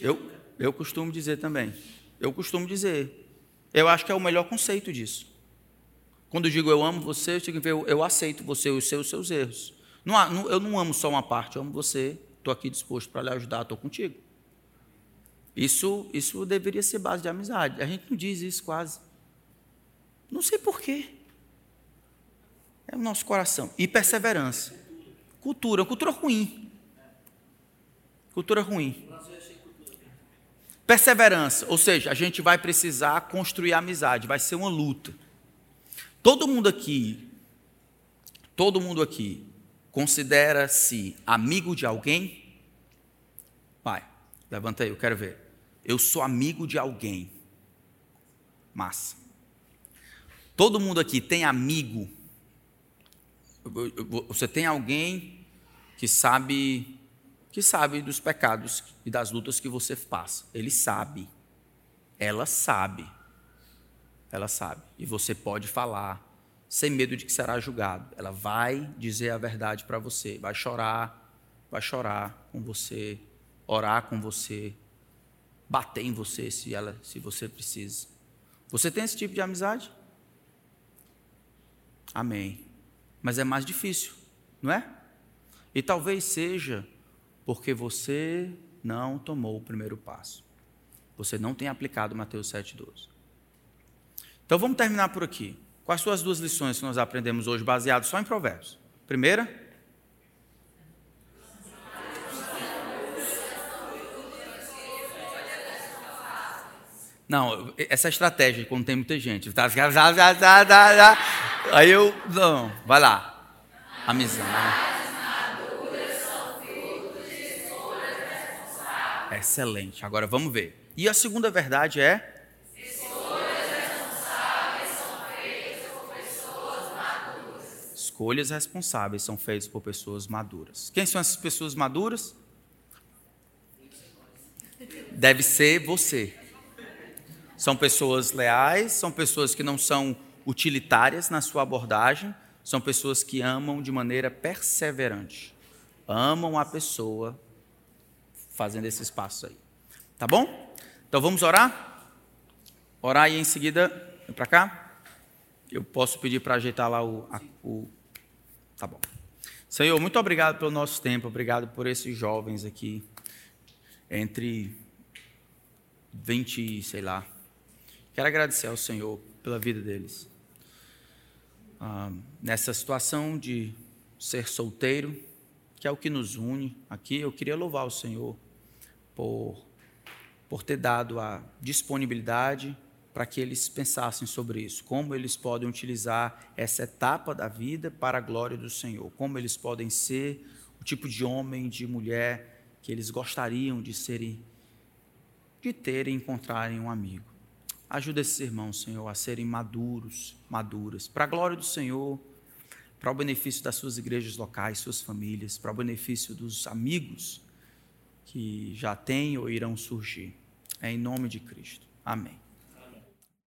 Eu, eu costumo dizer também. Eu costumo dizer. Eu acho que é o melhor conceito disso. Quando eu digo eu amo você, eu, eu, eu aceito você, os seus, os seus erros. Não, não, eu não amo só uma parte, eu amo você, estou aqui disposto para lhe ajudar, estou contigo. Isso, isso deveria ser base de amizade. A gente não diz isso quase. Não sei porquê. É o nosso coração. E perseverança. Cultura, cultura ruim. Cultura ruim. Perseverança, ou seja, a gente vai precisar construir amizade, vai ser uma luta. Todo mundo aqui, todo mundo aqui Considera-se amigo de alguém? Pai, levanta aí, eu quero ver. Eu sou amigo de alguém. Massa. Todo mundo aqui tem amigo. Você tem alguém que sabe que sabe dos pecados e das lutas que você passa. Ele sabe. Ela sabe. Ela sabe. E você pode falar sem medo de que será julgado. Ela vai dizer a verdade para você, vai chorar, vai chorar com você, orar com você, bater em você se ela, se você precisa. Você tem esse tipo de amizade? Amém. Mas é mais difícil, não é? E talvez seja porque você não tomou o primeiro passo. Você não tem aplicado Mateus 7,12. Então vamos terminar por aqui. Quais são as duas lições que nós aprendemos hoje, baseadas só em Provérbios? Primeira, Não, essa é estratégia quando tem muita gente. Tá, Aí eu, não, vai lá. Amizade. Excelente. Agora vamos ver. E a segunda verdade é escolhas responsáveis são feitas por pessoas maduras. Quem são essas pessoas maduras? Deve ser você. São pessoas leais, são pessoas que não são utilitárias na sua abordagem, são pessoas que amam de maneira perseverante. Amam a pessoa fazendo esses passos aí. Tá bom? Então vamos orar? Orar e em seguida, vem para cá. Eu posso pedir para ajeitar lá o, a, o Tá bom. Senhor, muito obrigado pelo nosso tempo, obrigado por esses jovens aqui, entre 20, sei lá. Quero agradecer ao Senhor pela vida deles. Ah, nessa situação de ser solteiro, que é o que nos une aqui, eu queria louvar o Senhor por, por ter dado a disponibilidade para que eles pensassem sobre isso, como eles podem utilizar essa etapa da vida para a glória do Senhor, como eles podem ser o tipo de homem, de mulher que eles gostariam de serem, de terem, encontrarem um amigo. Ajuda esses irmãos, Senhor, a serem maduros, maduras, para a glória do Senhor, para o benefício das suas igrejas locais, suas famílias, para o benefício dos amigos que já têm ou irão surgir. É em nome de Cristo. Amém.